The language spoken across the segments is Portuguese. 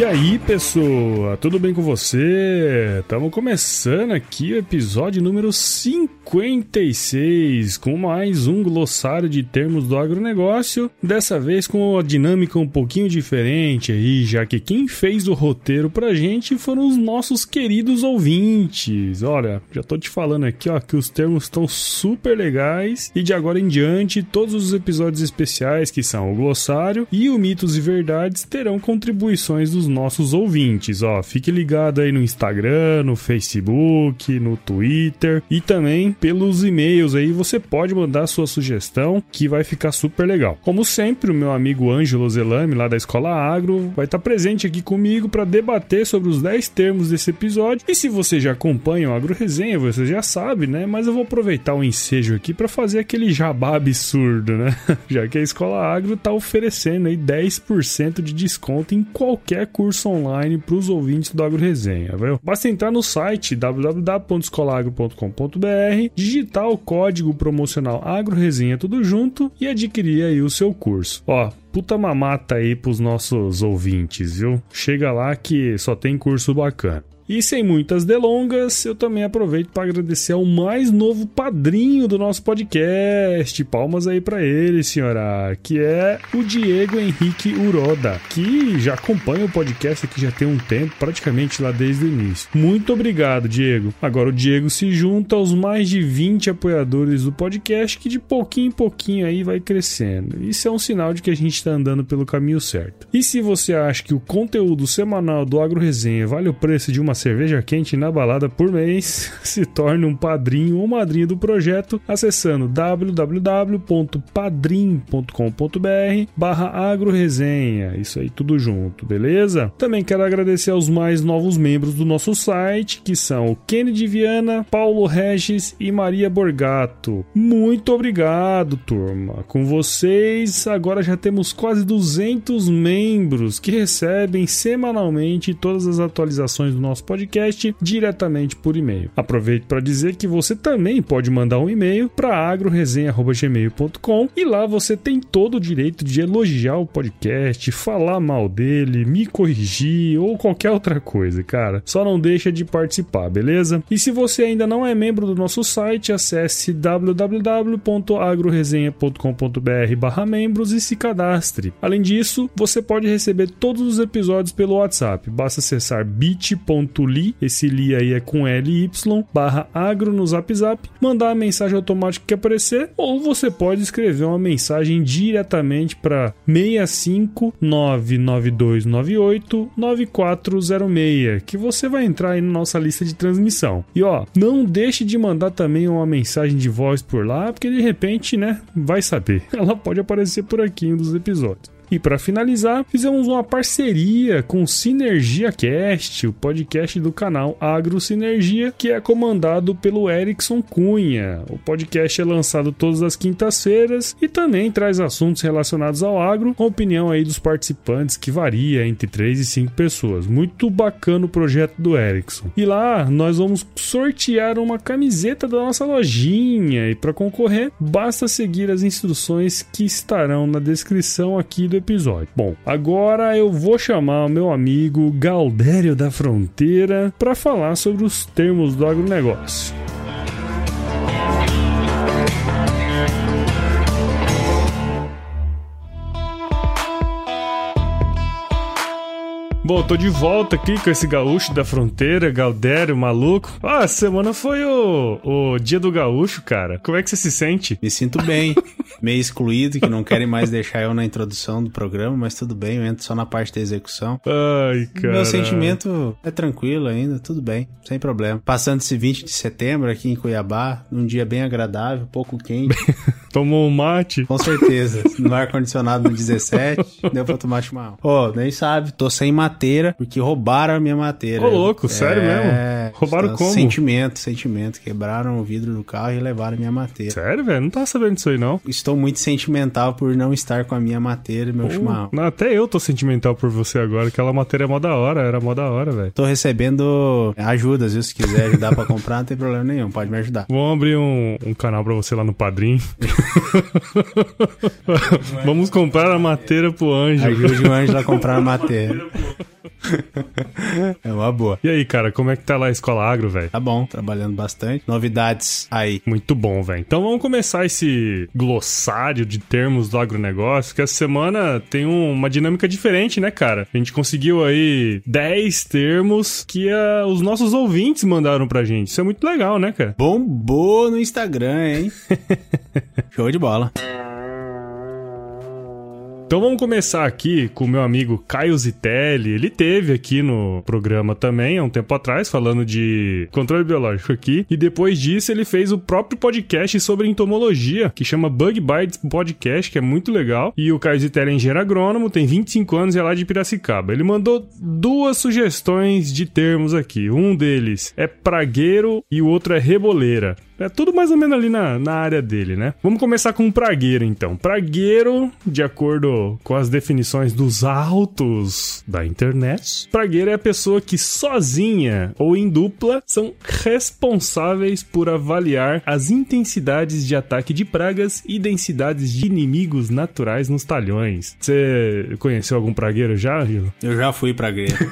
E aí, pessoa, tudo bem com você? Estamos começando aqui o episódio número 56, com mais um glossário de termos do agronegócio, dessa vez com uma dinâmica um pouquinho diferente aí, já que quem fez o roteiro pra gente foram os nossos queridos ouvintes. Olha, já tô te falando aqui, ó, que os termos estão super legais e de agora em diante todos os episódios especiais que são o glossário e o mitos e verdades terão contribuições dos nossos ouvintes, ó. Fique ligado aí no Instagram, no Facebook, no Twitter e também pelos e-mails aí você pode mandar sua sugestão que vai ficar super legal. Como sempre, o meu amigo Ângelo Zelame lá da Escola Agro vai estar presente aqui comigo para debater sobre os 10 termos desse episódio. E se você já acompanha o Agro Resenha, você já sabe, né? Mas eu vou aproveitar o ensejo aqui para fazer aquele jabá absurdo, né? Já que a Escola Agro tá oferecendo aí 10% de desconto em qualquer curso online para os ouvintes do Agro Resenha, viu? Basta entrar no site www.escolagro.com.br, digitar o código promocional Agro Resenha tudo junto e adquirir aí o seu curso. Ó, puta mamata aí pros nossos ouvintes, viu? Chega lá que só tem curso bacana. E sem muitas delongas, eu também aproveito para agradecer ao mais novo padrinho do nosso podcast. Palmas aí para ele, senhora, que é o Diego Henrique Uroda, que já acompanha o podcast aqui já tem um tempo, praticamente lá desde o início. Muito obrigado, Diego. Agora o Diego se junta aos mais de 20 apoiadores do podcast que de pouquinho em pouquinho aí vai crescendo. Isso é um sinal de que a gente está andando pelo caminho certo. E se você acha que o conteúdo semanal do Agro Resenha vale o preço de uma cerveja quente na balada por mês, se torne um padrinho ou madrinha do projeto acessando www.padrim.com.br barra agroresenha. Isso aí tudo junto, beleza? Também quero agradecer aos mais novos membros do nosso site, que são o Kennedy Viana, Paulo Regis e Maria Borgato. Muito obrigado, turma. Com vocês, agora já temos quase 200 membros que recebem semanalmente todas as atualizações do nosso podcast diretamente por e-mail. Aproveito para dizer que você também pode mandar um e-mail para agroresenha.gmail.com e lá você tem todo o direito de elogiar o podcast, falar mal dele, me corrigir ou qualquer outra coisa, cara. Só não deixa de participar, beleza? E se você ainda não é membro do nosso site, acesse www.agroresenha.com.br/membros e se cadastre. Além disso, você pode receber todos os episódios pelo WhatsApp. Basta acessar bit.ly, esse li aí é com L e Y, barra agro no Zap Zap, mandar a mensagem automática que aparecer, ou você pode escrever uma mensagem diretamente para 6599298 9406, que você vai entrar aí na nossa lista de transmissão. E ó, não deixe de mandar também uma mensagem de voz por lá, porque de repente, né, vai saber. Ela pode aparecer por aqui em um dos episódios. E para finalizar, fizemos uma parceria com Sinergia Cast, o podcast do canal Agro Sinergia, que é comandado pelo Erickson Cunha. O podcast é lançado todas as quintas-feiras e também traz assuntos relacionados ao agro, com opinião aí dos participantes que varia entre 3 e 5 pessoas. Muito bacana o projeto do Erickson. E lá nós vamos sortear uma camiseta da nossa lojinha e para concorrer, basta seguir as instruções que estarão na descrição aqui do episódio. Bom, agora eu vou chamar o meu amigo Galdério da Fronteira para falar sobre os termos do agronegócio. Bom, tô de volta aqui com esse gaúcho da fronteira, Galdério, maluco. Ah, semana foi o, o dia do gaúcho, cara. Como é que você se sente? Me sinto bem. Meio excluído, que não querem mais deixar eu na introdução do programa, mas tudo bem, eu entro só na parte da execução. Ai, cara. Meu sentimento é tranquilo ainda, tudo bem, sem problema. Passando esse 20 de setembro aqui em Cuiabá, num dia bem agradável, pouco quente. Tomou um mate? Com certeza. No ar-condicionado no 17, deu pra tomar chimarrão. Ô, oh, nem sabe, tô sem mateira, porque roubaram a minha mateira. Ô, louco, sério é... mesmo? Roubaram como? Sentimento, sentimento. Quebraram o vidro do carro e levaram a minha mateira. Sério, velho? Não tava sabendo disso aí, não. Estou muito sentimental por não estar com a minha mateira e meu Pô, chimarrão. Até eu tô sentimental por você agora. Aquela matéria é mó da hora, era mó da hora, velho. Tô recebendo ajudas, viu? Se quiser ajudar pra comprar, não tem problema nenhum, pode me ajudar. Vamos abrir um, um canal pra você lá no Padrim. Vamos comprar a mateira pro anjo. Ajude o anjo a comprar a mateira. é uma boa. E aí, cara, como é que tá lá a Escola Agro, velho? Tá bom, trabalhando bastante. Novidades aí. Muito bom, velho. Então vamos começar esse glossário de termos do agronegócio, que essa semana tem um, uma dinâmica diferente, né, cara? A gente conseguiu aí 10 termos que uh, os nossos ouvintes mandaram pra gente. Isso é muito legal, né, cara? Bombou no Instagram, hein? Show de bola. Então vamos começar aqui com o meu amigo Caio Zitelli. Ele teve aqui no programa também, há um tempo atrás, falando de controle biológico aqui. E depois disso ele fez o próprio podcast sobre entomologia, que chama Bug Bites Podcast, que é muito legal. E o Caio Zitelli é engenheiro agrônomo, tem 25 anos e é lá de Piracicaba. Ele mandou duas sugestões de termos aqui. Um deles é pragueiro e o outro é reboleira. É tudo mais ou menos ali na, na área dele, né? Vamos começar com um pragueiro, então. Pragueiro, de acordo com as definições dos autos da internet, pragueiro é a pessoa que sozinha ou em dupla são responsáveis por avaliar as intensidades de ataque de pragas e densidades de inimigos naturais nos talhões. Você conheceu algum pragueiro já, Gil? Eu já fui pragueiro.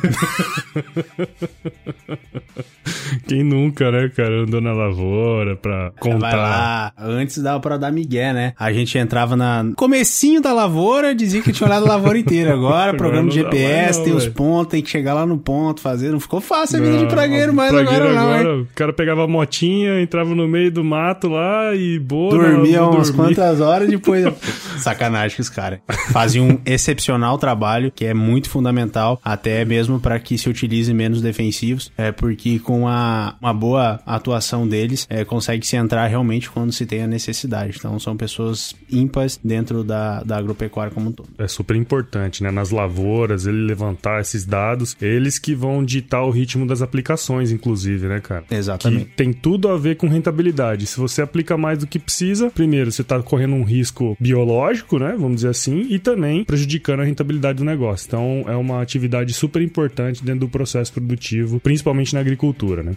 Quem nunca, né, cara, andou na lavoura pra contar. Vai lá, antes dava pra dar migué, né? A gente entrava na comecinho da lavoura, dizia que tinha olhado a lavoura inteira. Agora, programa de GPS, não, tem os pontos, tem que chegar lá no ponto, fazer. Não ficou fácil a vida não, de pragueiro mais pragueiro agora, agora, não, O cara pegava a motinha, entrava no meio do mato lá e boa. Dormia umas quantas horas depois. Sacanagem que os caras faziam um excepcional trabalho, que é muito fundamental, até mesmo para que se utilize menos defensivos, é porque com a, uma boa atuação deles, é, consegue se entrar realmente quando se tem a necessidade. Então são pessoas ímpares dentro da, da agropecuária como um todo. É super importante, né? Nas lavouras, ele levantar esses dados, eles que vão ditar o ritmo das aplicações, inclusive, né, cara? Exatamente. Que tem tudo a ver com rentabilidade. Se você aplica mais do que precisa, primeiro, você está correndo um risco biológico, né? Vamos dizer assim, e também prejudicando a rentabilidade do negócio. Então, é uma atividade super importante dentro do processo produtivo, principalmente na agricultura, né?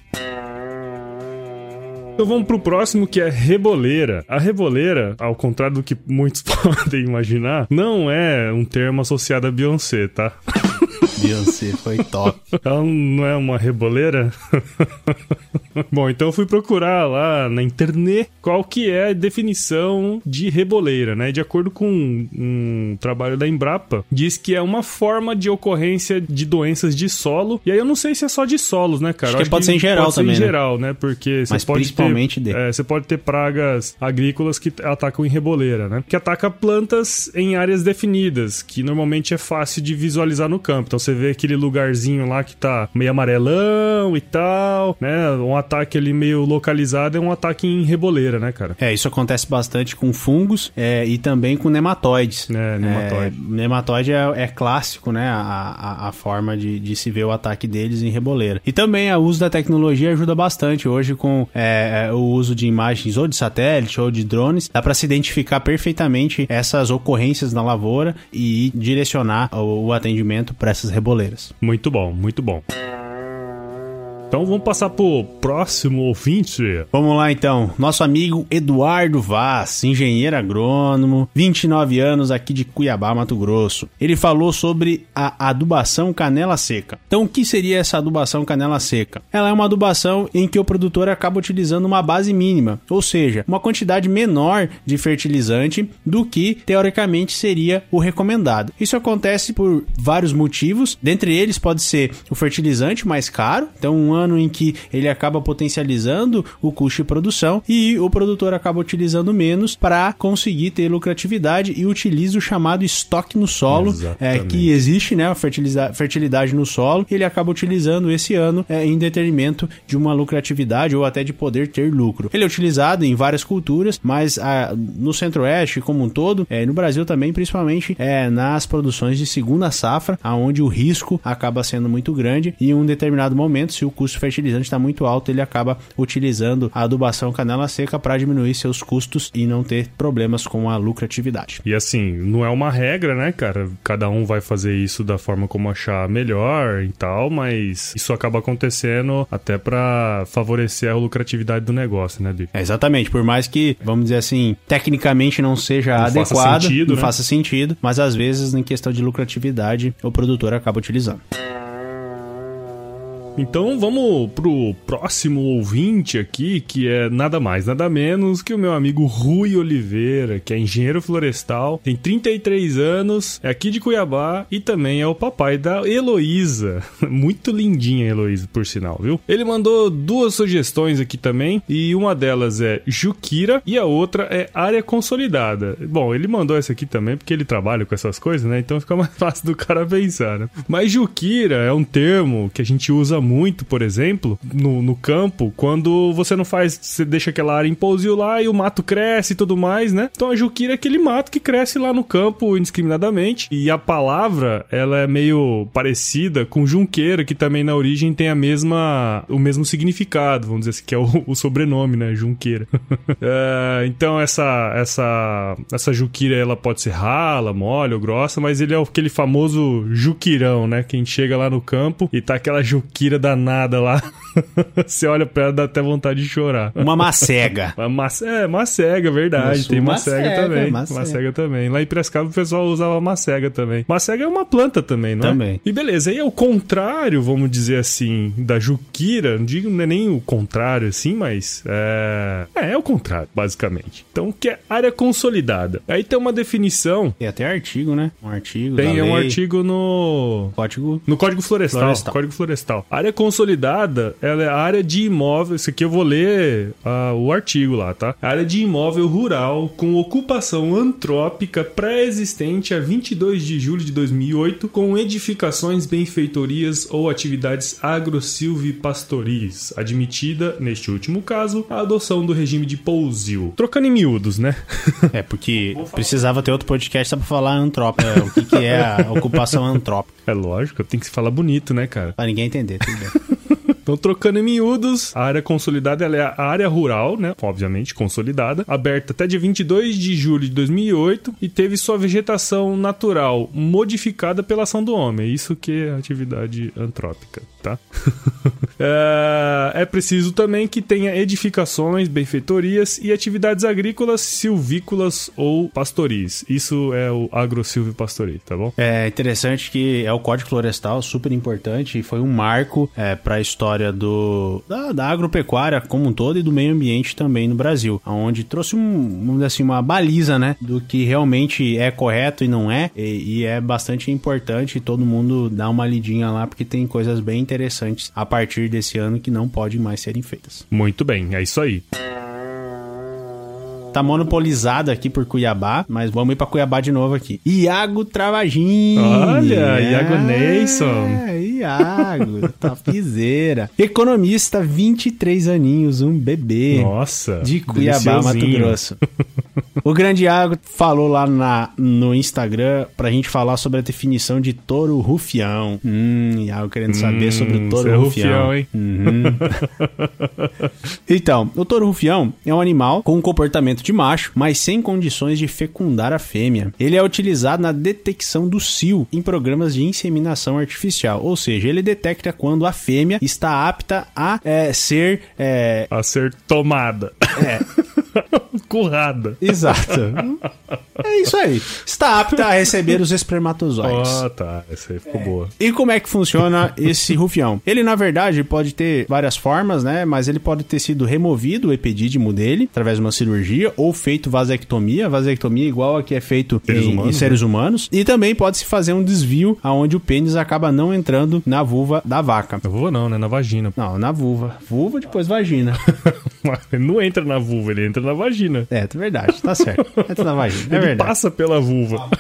Então vamos pro próximo que é reboleira. A reboleira, ao contrário do que muitos podem imaginar, não é um termo associado a Beyoncé, tá? Beyoncé foi top. Ela não é uma reboleira? Bom, então eu fui procurar lá na internet qual que é a definição de reboleira, né? De acordo com um, trabalho da Embrapa, diz que é uma forma de ocorrência de doenças de solo. E aí eu não sei se é só de solos, né, cara? Acho que pode ser em geral pode também. Ser em né? geral, né? Porque você pode principalmente ter, é, você pode ter pragas agrícolas que atacam em reboleira, né? Que ataca plantas em áreas definidas, que normalmente é fácil de visualizar no campo. Então você vê aquele lugarzinho lá que tá meio amarelão e tal, né? Um ataque ali meio localizado é um ataque em reboleira, né, cara? É, isso acontece bastante com fungos é, e também com nematóides. É, nematóide. É, nematóide é, é, clássico, né? A, a, a forma de, de, se ver o ataque deles em reboleira. E também o uso da tecnologia ajuda bastante hoje com é, é, o uso de imagens ou de satélite ou de drones. Dá para se identificar perfeitamente essas ocorrências na lavoura e direcionar o, o atendimento para essas reboleiras. Muito bom, muito bom. Então vamos passar pro próximo ouvinte. Vamos lá então. Nosso amigo Eduardo Vaz, engenheiro agrônomo, 29 anos aqui de Cuiabá, Mato Grosso. Ele falou sobre a adubação canela seca. Então o que seria essa adubação canela seca? Ela é uma adubação em que o produtor acaba utilizando uma base mínima, ou seja, uma quantidade menor de fertilizante do que teoricamente seria o recomendado. Isso acontece por vários motivos, dentre eles pode ser o fertilizante mais caro, então um ano em que ele acaba potencializando o custo de produção e o produtor acaba utilizando menos para conseguir ter lucratividade e utiliza o chamado estoque no solo, é, que existe, né, a fertilidade no solo, ele acaba utilizando esse ano é, em detrimento de uma lucratividade ou até de poder ter lucro. Ele é utilizado em várias culturas, mas a, no centro-oeste como um todo, é, no Brasil também, principalmente é, nas produções de segunda safra, aonde o risco acaba sendo muito grande e em um determinado momento, se o custo fertilizante está muito alto, ele acaba utilizando a adubação canela seca para diminuir seus custos e não ter problemas com a lucratividade. E assim, não é uma regra, né, cara? Cada um vai fazer isso da forma como achar melhor e tal, mas isso acaba acontecendo até para favorecer a lucratividade do negócio, né, Dick? É, exatamente, por mais que, vamos dizer assim, tecnicamente não seja não adequado, faça sentido, não né? faça sentido, mas às vezes em questão de lucratividade o produtor acaba utilizando. Então vamos pro próximo ouvinte aqui, que é nada mais, nada menos que o meu amigo Rui Oliveira, que é engenheiro florestal, tem 33 anos, é aqui de Cuiabá e também é o papai da Heloísa. Muito lindinha a Heloísa, por sinal, viu? Ele mandou duas sugestões aqui também, e uma delas é Juquira e a outra é área consolidada. Bom, ele mandou essa aqui também porque ele trabalha com essas coisas, né? Então fica mais fácil do cara pensar, né? Mas Juquira é um termo que a gente usa muito, por exemplo, no, no campo, quando você não faz, você deixa aquela área em pousio lá e o mato cresce e tudo mais, né? Então a juquira é aquele mato que cresce lá no campo indiscriminadamente. E a palavra, ela é meio parecida com junqueira, que também na origem tem a mesma, o mesmo significado, vamos dizer assim, que é o, o sobrenome, né? Junqueira. é, então essa, essa, essa juquira, ela pode ser rala, mole ou grossa, mas ele é aquele famoso juquirão, né? Quem chega lá no campo e tá aquela juquira danada lá. Você olha pra ela dá até vontade de chorar. Uma macega. Uma. É, macega, verdade. Tem macega, macega também. Macega. macega. também. Lá em Prescaba o pessoal usava macega também. Macega é uma planta também, não é? Também. E beleza, aí é o contrário, vamos dizer assim, da juquira. Não digo não é nem o contrário assim, mas é... é... É, o contrário, basicamente. Então, que é área consolidada. Aí tem uma definição. Tem até artigo, né? Um artigo. Tem um artigo no. Código. No Código Florestal. Florestal. Código Florestal. A área consolidada, ela é a área de imóvel. Isso aqui eu vou ler uh, o artigo lá, tá? A área de imóvel rural com ocupação antrópica pré-existente a 22 de julho de 2008, com edificações, benfeitorias ou atividades agro-silvipastoris, admitida, neste último caso, a adoção do regime de pousio. Trocando em miúdos, né? é, porque precisava ter outro podcast só pra falar antrópica, o que, que é a ocupação antrópica. É lógico, tem que se falar bonito, né, cara? Pra ninguém entender, 呵。Então, trocando em miúdos, a área consolidada é a área rural, né? Obviamente, consolidada, aberta até dia 22 de julho de 2008 e teve sua vegetação natural modificada pela ação do homem. Isso que é atividade antrópica, tá? é, é preciso também que tenha edificações, benfeitorias e atividades agrícolas, silvícolas ou pastoris. Isso é o agro-silvio-pastoril, tá bom? É interessante que é o Código Florestal, super importante, e foi um marco é, para a história história do, da, da, agropecuária como um todo e do meio ambiente também no Brasil, onde trouxe um, assim, uma baliza, né, do que realmente é correto e não é, e, e é bastante importante todo mundo dar uma lidinha lá, porque tem coisas bem interessantes a partir desse ano que não podem mais serem feitas. Muito bem, é isso aí tá monopolizada aqui por Cuiabá, mas vamos ir pra Cuiabá de novo aqui. Iago Travagin. Olha, é, Iago Neison. É, Iago, topzera. Economista, 23 aninhos, um bebê. Nossa. De Cuiabá, Mato Grosso. O Grande Iago falou lá na, no Instagram pra gente falar sobre a definição de touro rufião. Hum, Iago querendo saber Hum, sobre o touro é rufião. rufião, hein? Uhum. então, o touro rufião é um animal com um comportamento de macho, mas sem condições de fecundar a fêmea. Ele é utilizado na detecção do cio em programas de inseminação artificial, ou seja, ele detecta quando a fêmea está apta a é, ser é, A ser tomada. é, Currada. Exato. É isso aí. Está apta a receber os espermatozoides. Ah, tá. Essa aí ficou boa. E como é que funciona esse rufião? Ele, na verdade, pode ter várias formas, né? Mas ele pode ter sido removido, o epidídimo dele, através de uma cirurgia, ou feito vasectomia. Vasectomia igual a que é feito Seres em, em humanos, seres humanos. E também pode-se fazer um desvio, aonde o pênis acaba não entrando na vulva da vaca. Na vulva não, né? Na vagina. Não, na vulva. Vulva, depois vagina. Ele não entra na vulva, ele entra na vagina. É, é verdade, tá certo. Entra na vagina. É ele verdade. passa pela vulva.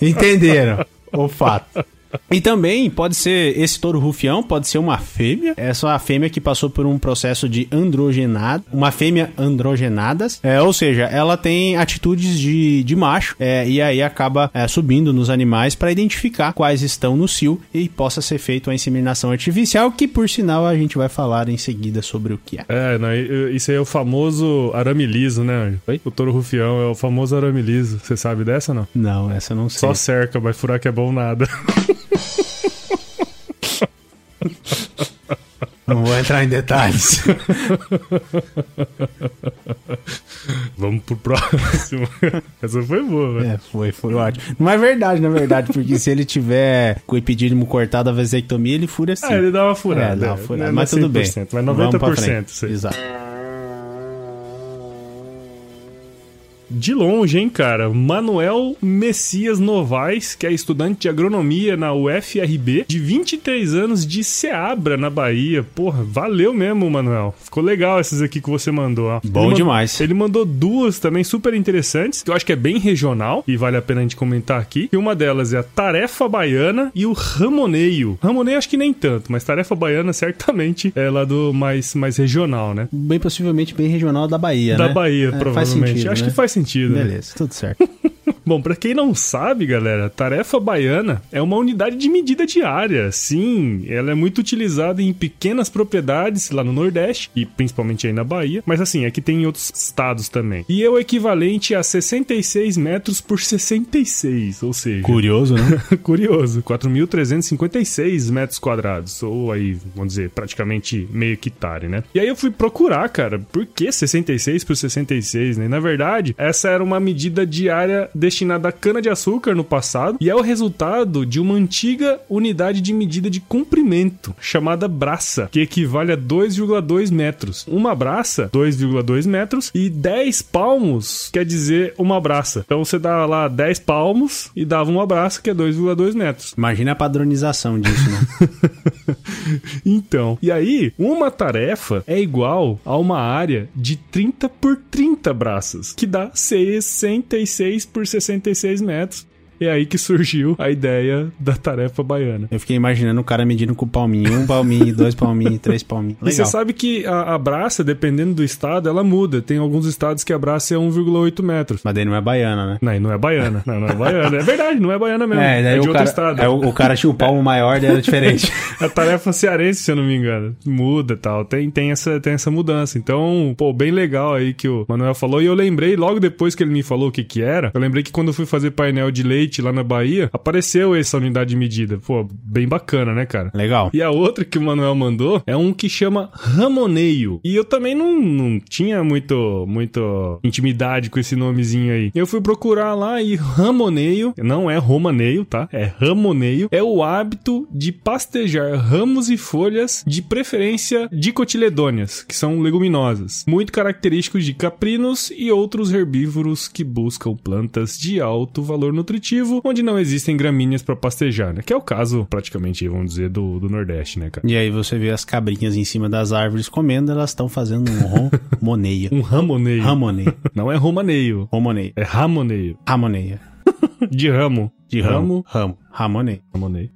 Entenderam o fato. E também pode ser, esse touro rufião pode ser uma fêmea. Essa é uma fêmea que passou por um processo de androgenado. Uma fêmea androgenadas. É, ou seja, ela tem atitudes de, de macho. é, e aí acaba é, subindo nos animais para identificar quais estão no cio e possa ser feita a inseminação artificial, que por sinal a gente vai falar em seguida sobre o que é. É, não, isso aí é o famoso arame liso, né? Oi? O touro rufião é o famoso arame liso. Você sabe dessa, não? Não, essa eu não sei. Só cerca, vai furar que é bom nada. Não vou entrar em detalhes. Vamos pro próximo. Essa foi boa, velho. É, foi, foi ótimo. Não é verdade, na verdade, porque se ele tiver com o epidídimo cortado a vasectomia, ele fura sim. Ah, ele dá uma furada. É, dá uma furada. É Mas tudo bem. 100%, Mas Vamos pra 90% frente. isso aí. Exato. De longe, hein, cara? Manuel Messias Novaes, que é estudante de agronomia na UFRB, de 23 anos, de Seabra, na Bahia. Porra, valeu mesmo, Manuel. Ficou legal essas aqui que você mandou, ó. Bom Ele demais. Ele mandou duas também super interessantes, que eu acho que é bem regional e vale a pena a gente comentar aqui. E uma delas é a Tarefa Baiana e o Ramoneio. Ramoneio acho que nem tanto, mas Tarefa Baiana certamente é lá do mais, mais regional, né? Bem possivelmente bem regional da Bahia, Da né? Bahia, É, faz provavelmente. sentido, acho né? que faz sentido. Né? Beleza, tudo certo. Bom, pra quem não sabe, galera, tarefa baiana é uma unidade de medida diária. Sim, ela é muito utilizada em pequenas propriedades lá no Nordeste e principalmente aí na Bahia, mas assim, aqui tem em outros estados também. E é o equivalente a 66 metros por 66, ou seja, Curioso, né? curioso, 4.356 metros quadrados, ou aí, vamos dizer, praticamente meio hectare, né? E aí eu fui procurar, cara, por que 66 por 66, né? Na verdade, essa era uma medida diária destinada a cana-de-açúcar no passado e é o resultado de uma antiga unidade de medida de comprimento, chamada braça, que equivale a 2,2 metros. Uma braça, 2,2 metros, e 10 palmos quer dizer uma braça. Então você dá lá 10 palmos e dava uma braça, que é 2,2 metros. Imagina a padronização disso, né? Então, e aí, uma tarefa é igual a uma área de 30 por 30 braças, que dá 66 por 66 metros. É aí que surgiu a ideia da tarefa baiana. Eu fiquei imaginando o cara medindo com palminho, um palminho, dois palminhos, três palminhos. E você sabe que a, a braça, dependendo do estado, ela muda. Tem alguns estados que a braça é 1,8 metros. Mas daí não é baiana, né? Não, e não é baiana. Não, não é baiana. É verdade, não é baiana mesmo. É, daí de o outro cara, estado. é, o, o cara tinha o palmo maior, daí era diferente. A tarefa cearense, se eu não me engano. Muda e tal. Tem, tem, essa, tem essa mudança. Então, pô, bem legal aí que o Manuel falou. E eu lembrei, logo depois que ele me falou o que que era, eu lembrei que quando eu fui fazer painel de leite lá na Bahia, apareceu essa unidade de medida. Pô, bem bacana, né, cara? Legal. E a outra que o Manuel mandou é um que chama Ramoneio. E eu também não, não tinha muito, muito intimidade com esse nomezinho aí. Eu fui procurar lá e Ramoneio, não é Romaneio, tá? É Ramoneio. É o hábito de pastejar ramos e folhas, de preferência dicotiledôneas, que são leguminosas. Muito característicos de caprinos e outros herbívoros que buscam plantas de alto valor nutritivo, onde não existem gramíneas para pastejar, né? Que é o caso, praticamente, vamos dizer, do, do Nordeste, né, cara? E aí você vê as cabrinhas em cima das árvores comendo, elas estão fazendo um romoneio. Um ramoneio. Ramoneio. Não é romaneio. Romoneio. É ramoneio. Ramoneio. De ramo. De ramo. Ramo. Ramoneio. Ramoneio.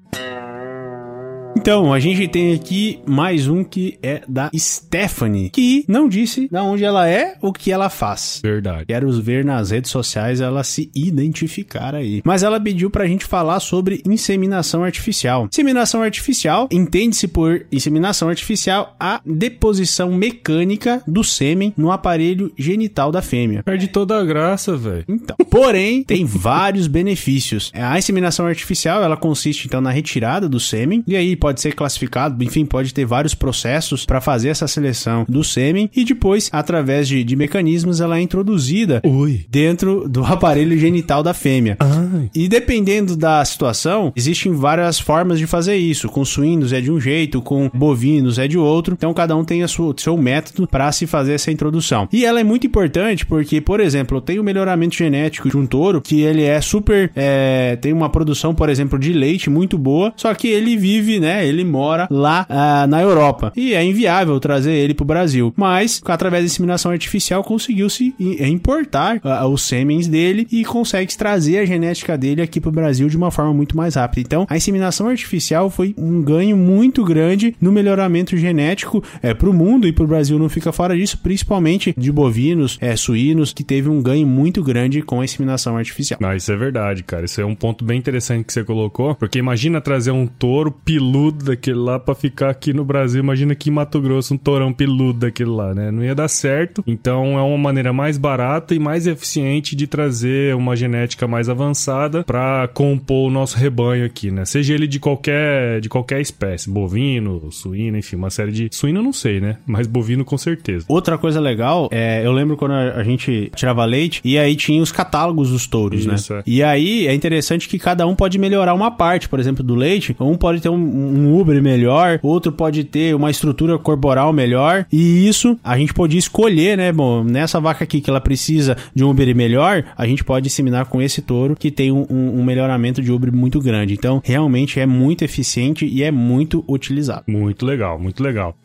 Então, a gente tem aqui mais um que é da Stephanie, que não disse da onde ela é, o que ela faz. Verdade. Quero ver nas redes sociais ela se identificar aí. Mas ela pediu pra gente falar sobre inseminação artificial. Inseminação artificial entende-se por inseminação artificial a deposição mecânica do sêmen no aparelho genital da fêmea. Perde toda a graça, velho. Então, porém, tem vários benefícios. A inseminação artificial, ela consiste então na retirada do sêmen e aí pode ser classificado, enfim, pode ter vários processos para fazer essa seleção do sêmen e depois, através de, de mecanismos, ela é introduzida Oi. dentro do aparelho genital da fêmea. Ai. E dependendo da situação, existem várias formas de fazer isso. Com suínos é de um jeito, com bovinos é de outro. Então cada um tem a sua, seu método para se fazer essa introdução. E ela é muito importante porque, por exemplo, eu tenho o melhoramento genético de um touro que ele é super. é, tem uma produção, por exemplo, de leite muito boa, só que ele vive, né? Ele mora lá ah, na Europa. E é inviável trazer ele pro Brasil. Mas, através da inseminação artificial, conseguiu-se importar ah, os sêmens dele e consegue trazer a genética dele aqui pro Brasil de uma forma muito mais rápida. Então, a inseminação artificial foi um ganho muito grande no melhoramento genético é, pro mundo e pro Brasil não fica fora disso, principalmente de bovinos, é, suínos, que teve um ganho muito grande com a inseminação artificial. Não, isso é verdade, cara. Isso é um ponto bem interessante que você colocou. Porque imagina trazer um touro piludo daquele lá pra ficar aqui no Brasil. Imagina aqui em Mato Grosso um tourão piludo daquele lá, né? Não ia dar certo. Então é uma maneira mais barata e mais eficiente de trazer uma genética mais avançada pra compor o nosso rebanho aqui, né? Seja ele de qualquer, de qualquer espécie. Bovino, suíno, enfim, uma série de. Suíno eu não sei, né? Mas bovino com certeza. Outra coisa legal, é, eu lembro quando a, a gente tirava leite e aí tinha os catálogos dos touros, Isso, né? é. E aí é interessante que cada um pode melhorar uma parte, por exemplo, do leite. Um pode ter um, um ubre melhor, outro pode ter uma estrutura corporal melhor. E isso a gente podia escolher, né? Bom, nessa vaca aqui que ela precisa de um ubre melhor, a gente pode inseminar com esse touro que tem um, um- um melhoramento de ubre muito grande. Então, realmente é muito eficiente e é muito utilizado. Muito legal, muito legal.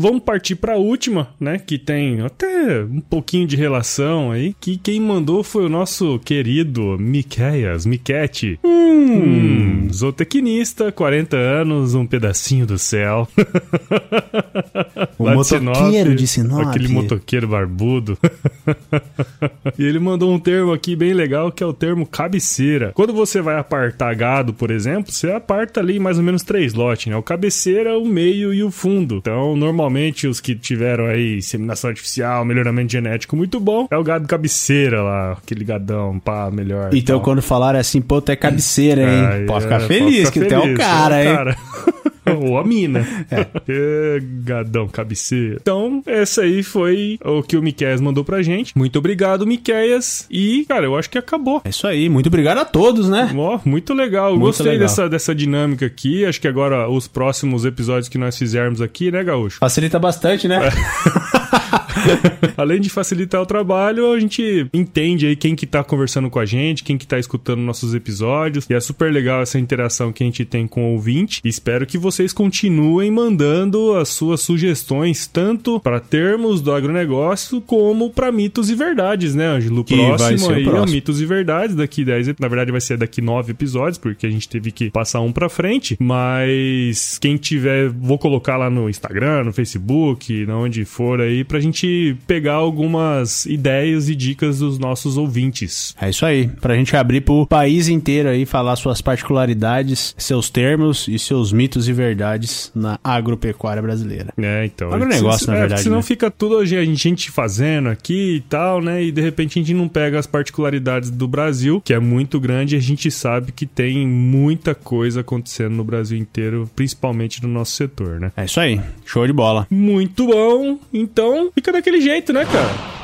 Vamos partir para a última, né? Que tem até um pouquinho de relação aí. Que quem mandou foi o nosso querido Miqueias, Miquete. Hum, zootecnista, 40 anos, um pedacinho do céu. O Lá motoqueiro de Sinop. Aquele motoqueiro barbudo. e ele mandou um termo aqui bem legal que é o termo cabeceira. Quando você vai apartar gado, por exemplo, você aparta ali mais ou menos três lotes, né? O cabeceira, o meio e o fundo. Então, normalmente os que tiveram aí inseminação artificial, melhoramento genético muito bom, é o gado cabeceira lá, aquele gadão, pá, melhor. Então, quando falaram assim, pô, tu é cabeceira, hein? Ai, pode é, ficar feliz, que tu é o feliz, cara, é o hein? Ou a mina. É. gadão, cabeceira. Então, essa aí foi o que o Miqueias mandou pra gente. Muito obrigado, Miqueias. E, cara, eu acho que acabou. É isso aí, muito obrigado a todos, né? Ó, muito legal. Muito Gostei legal. Dessa, dessa dinâmica aqui. Acho que agora os próximos episódios que nós fizermos aqui, né, Gaúcho? Facilita bastante, né? Além de facilitar o trabalho, a gente entende aí quem que tá conversando com a gente, quem que tá escutando nossos episódios. E é super legal essa interação que a gente tem com o ouvinte. Espero que vocês continuem mandando as suas sugestões, tanto para termos do agronegócio, como para mitos e verdades, né, Ângelo? Próximo aí é próximo. mitos e verdades daqui 10, na verdade vai ser daqui 9 episódios, porque a gente teve que passar um pra frente, mas quem tiver, vou colocar lá no Instagram, no Facebook, na onde for aí, pra gente pegar algumas ideias e dicas dos nossos ouvintes. É isso aí, pra gente abrir pro país inteiro aí, falar suas particularidades, seus termos e seus mitos e verdades na agropecuária brasileira. É, então. Agronegócio, Se- na é, verdade, Senão né? fica tudo a gente fazendo aqui e tal, né? E de repente a gente não pega as particularidades do Brasil, que é muito grande, e a gente sabe que tem muita coisa acontecendo no Brasil inteiro, principalmente no nosso setor, né? É isso aí, show de bola. Muito bom. Então, fica daquele jeito, né, cara?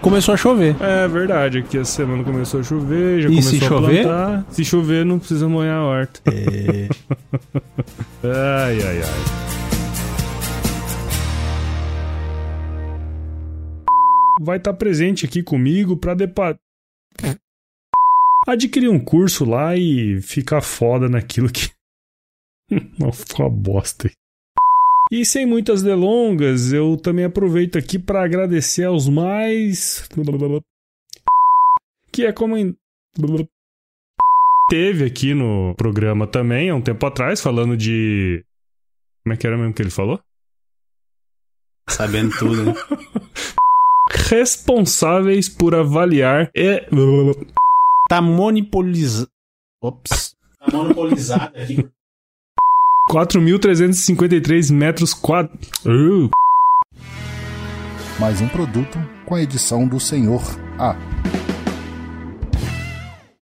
Começou a chover. É verdade, aqui a semana começou a chover, já E começou se a chover? plantar. Se chover, não precisa molhar a horta. É... Ai, ai, ai. Vai estar presente aqui comigo para depa... adquirir um curso lá e ficar foda naquilo que. Não, ficou uma bosta aí. E sem muitas delongas, eu também aproveito aqui para agradecer aos mais. Que é como. teve aqui no programa também, há um tempo atrás, falando de. Como é que era mesmo que ele falou? Sabendo tudo, né? Responsáveis por avaliar e. Tá monopolizado. Ops. Tá monopolizado aqui. 4.353 metros quadrados. Uh. Mais um produto com a edição do Senhor A.